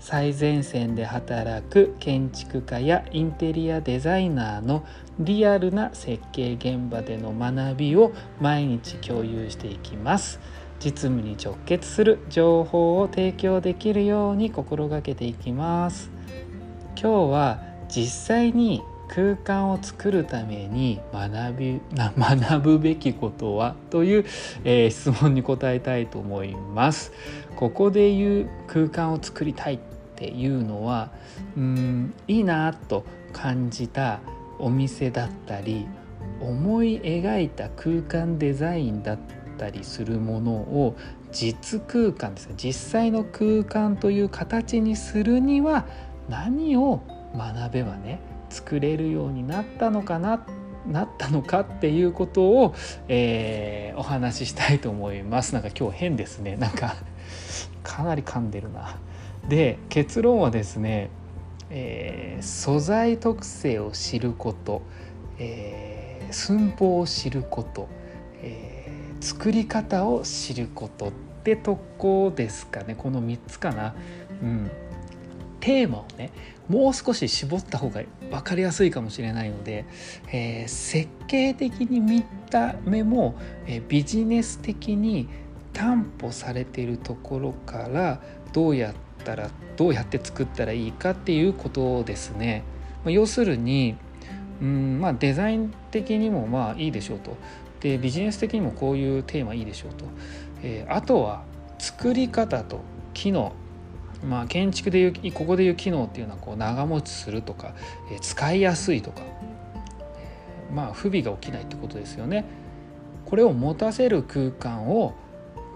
最前線で働く建築家やインテリアデザイナーのリアルな設計現場での学びを毎日共有していきます。実務に直結する情報を提供できるように心がけていきます。今日は実際に空間を作るために学び 学ぶべきことは？という、えー、質問に答えたいと思います。ここで言う空間を作りたい。っていうのはうんいいなと感じたお店だったり思い描いた空間デザインだったりするものを実空間ですね実際の空間という形にするには何を学べばね作れるようになったのかななったのかっていうことを、えー、お話ししたいと思います。なんか今日変ですね。なんかかなり噛んでるな。で結論はですね、えー、素材特性を知ること、えー、寸法を知ること、えー、作り方を知ることってとこですかねこの3つかな。うんテーマをねもう少し絞った方が分かりやすいかもしれないので、えー、設計的に見た目も、えー、ビジネス的に担保されているところからどうやってたらどうやって作ったらいいかっていうことですね。ま、要するにうんまあデザイン的にもまあいいでしょうとでビジネス的にもこういうテーマいいでしょうと、えー、あとは作り方と機能まあ建築でいうここでいう機能っていうのはこう長持ちするとか、えー、使いやすいとか、え、まあ不備が起きないってことですよね。これを持たせる空間を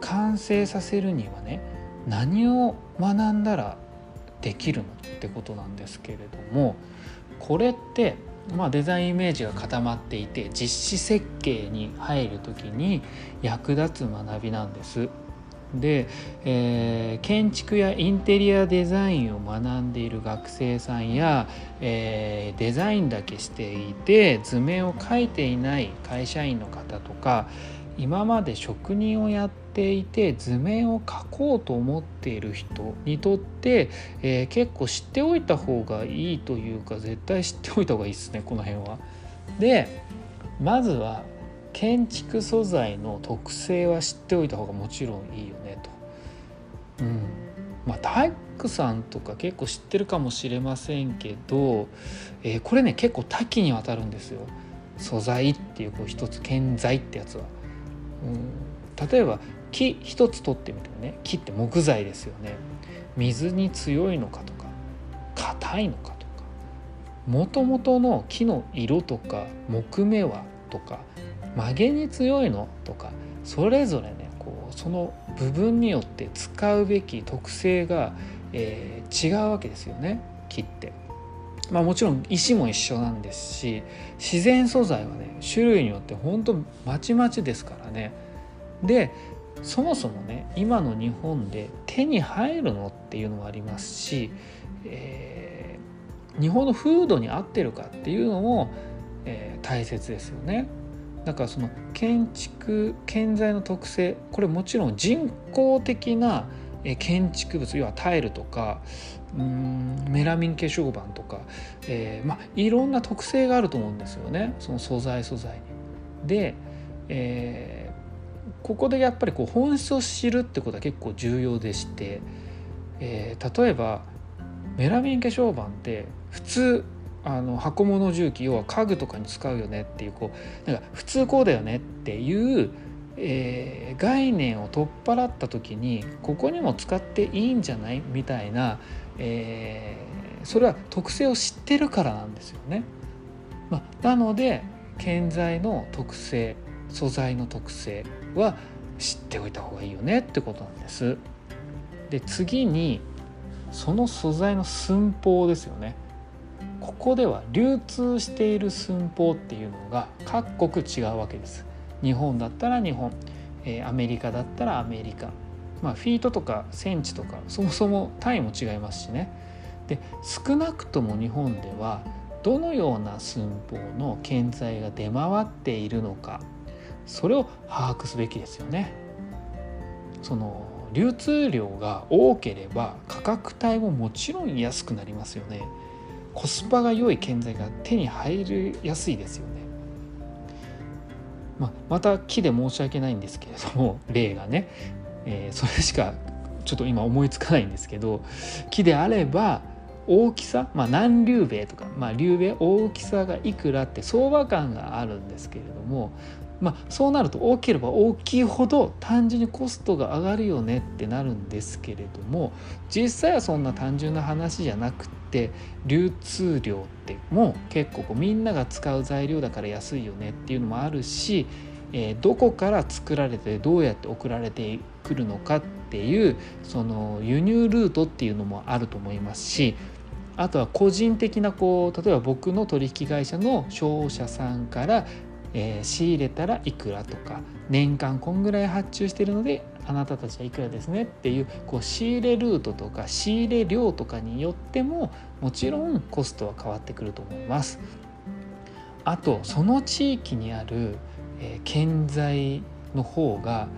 完成させるにはね何を学んだらできるのってことなんですけれどもこれってまあ、デザインイメージが固まっていて実施設計に入る時に役立つ学びなんです。で、えー、建築やインテリアデザインを学んでいる学生さんや、えー、デザインだけしていて図面を描いていない会社員の方とか今まで職人をやっていて図面を描こうと思っている人にとって、えー、結構知っておいた方がいいというか絶対知っておいた方がいいですねこの辺は。でまずは建築素材の特性は知っておいた方がもちろんいいよねと。うんまあ、大工さんとか結構知ってるかもしれませんけど、えー、これね結構多岐にわたるんですよ。素材っていうこう一つ建材ってやつは。うん、例えば木一つ取ってみてもね。木って木材ですよね。水に強いのかとか硬いのかとかもともとの木の色とか木目はとか曲げに強いのとかそれぞれねこうその部分によって使うべき特性が、えー、違うわけですよね。木って。まあ、もちろん石も一緒なんですし自然素材はね種類によって本当まちまちですからねでそもそもね今の日本で手に入るのっていうのもありますし、えー、日本の風土に合ってるかっていうのも、えー、大切ですよね。だからその建築建材の特性これもちろん人工的な建築物要はタイルとかうんメラミン化粧板とか、えーまあ、いろんな特性があると思うんですよねその素材素材に。で、えー、ここでやっぱりこう本質を知るってことは結構重要でして、えー、例えばメラミン化粧板って普通あの箱物重機要は家具とかに使うよねっていうこうなんか普通こうだよねっていうえー、概念を取っ払った時にここにも使っていいんじゃない？みたいな、えー、それは特性を知ってるからなんですよね。まあ、なので建材の特性素材の特性は知っておいた方がいいよねってことなんです。で次にその素材の寸法ですよね。ここでは流通している寸法っていうのが各国違うわけです。日本だったら日本、えー、アメリカだったらアメリカ、まあ、フィートとかセンチとかそもそも単位も違いますしねで少なくとも日本ではどのような寸法の建材が出回っているのかそれを把握すべきですよね。その流通量が多ければ価格帯ももちろん安くなりますよね。コスパが良い建材が手に入りやすいですよね。まあ、また木で申し訳ないんですけれども 例がね、えー、それしかちょっと今思いつかないんですけど木であれば大きさ、まあ、何竜兵とか、まあ、竜兵大きさがいくらって相場感があるんですけれども、まあ、そうなると大きければ大きいほど単純にコストが上がるよねってなるんですけれども実際はそんな単純な話じゃなくて流通量ってもう結構こうみんなが使う材料だから安いよねっていうのもあるし、えー、どこから作られてどうやって送られてくるのかっていうその輸入ルートっていうのもあると思いますしあとは個人的なこう例えば僕の取引会社の商社さんから、えー、仕入れたらいくらとか年間こんぐらい発注してるのであなたたちはいくらですねっていうこう仕入れルートとか仕入れ量とかによってももちろんコストは変わってくると思います。あとその地域にある、えー、建材の方が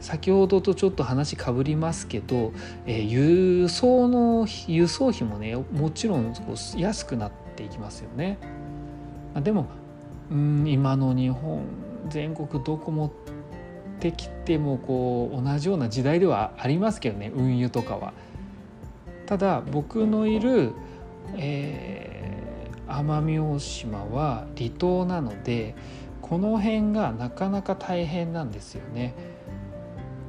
先ほどとちょっと話かぶりますけど、えー、輸送の輸送費もねもちろん安くなっていきますよね。でもうん今の日本全国どこ持ってきてもこう同じような時代ではありますけどね運輸とかは。ただ僕のいる、えー、奄美大島は離島なのでこの辺がなかなか大変なんですよね。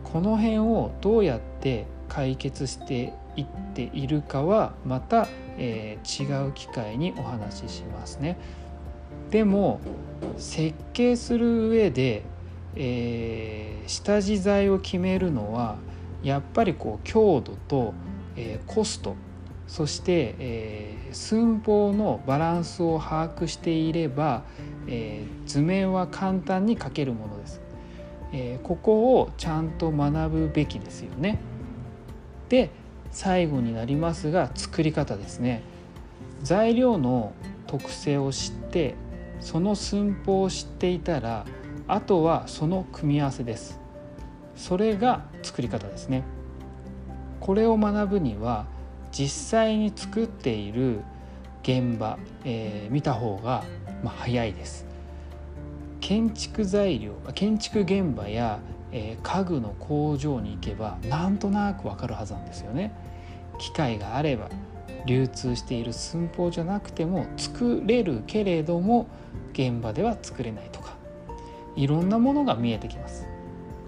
この辺をどうやって解決していっているかはまた、えー、違う機会にお話ししますね。でも設計する上で、えー、下地材を決めるのはやっぱりこう強度と、えー、コストそして、えー、寸法のバランスを把握していれば、えー、図面は簡単に描けるものです。えー、ここをちゃんと学ぶべきですよね。で最後になりますが作り方ですね。材料の特性を知ってその寸法を知っていたらあとはその組み合わせです。それが作り方ですね。これを学ぶには実際に作っている現場、えー、見た方が、まあ、早いです。建築材料建築現場や、えー、家具の工場に行けばなんとなくわかるはずなんですよね。機械があれば流通している寸法じゃなくても作れるけれども現場では作れないとかいろんなものが見えてきます。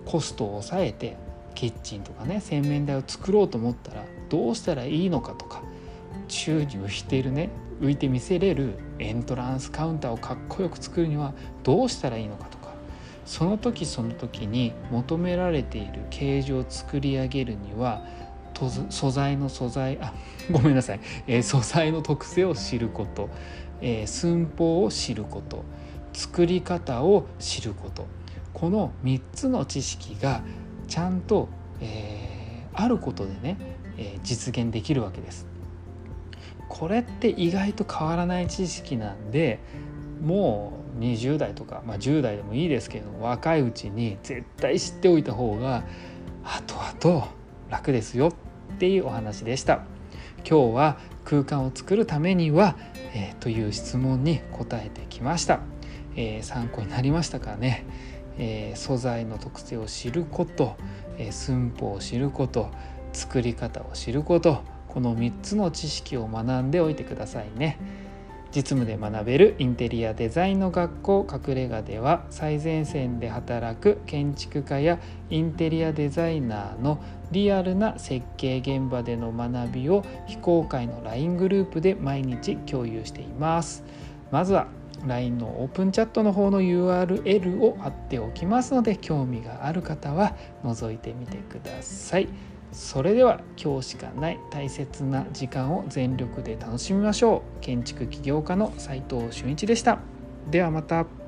コストを抑えてキッチンとかね洗面台を作ろうと思ったらどうしたらいいのかとか宙に浮いているね浮いて見せれるエントランスカウンターをかっこよく作るにはどうしたらいいのかとかその時その時に求められている形状を作り上げるには素材の素材あごめんなさい、えー、素材の特性を知ること、えー、寸法を知ること。作り方を知ること。この3つの知識がちゃんと、えー、あることでね、え実現できるわけです。これって意外と変わらない知識なんでもう20代とか、まあ、10代でもいいですけれども若いうちに絶対知っておいた方が後々楽ですよっていうお話でした。今日は空間を作るためには、えー、という質問に答えてきました。えー、参考になりましたかね、えー、素材の特性を知ること、え寸法を知ること作り方を知ることこの3つの知識を学んでおいてくださいね実務で学べるインテリアデザインの学校隠れ家では最前線で働く建築家やインテリアデザイナーのリアルな設計現場での学びを非公開の LINE グループで毎日共有していますまずは LINE のオープンチャットの方の URL を貼っておきますので興味がある方は覗いてみてください。それでは今日しかない大切な時間を全力で楽しみましょう。建築起業家の斉藤俊一でした。ではまた。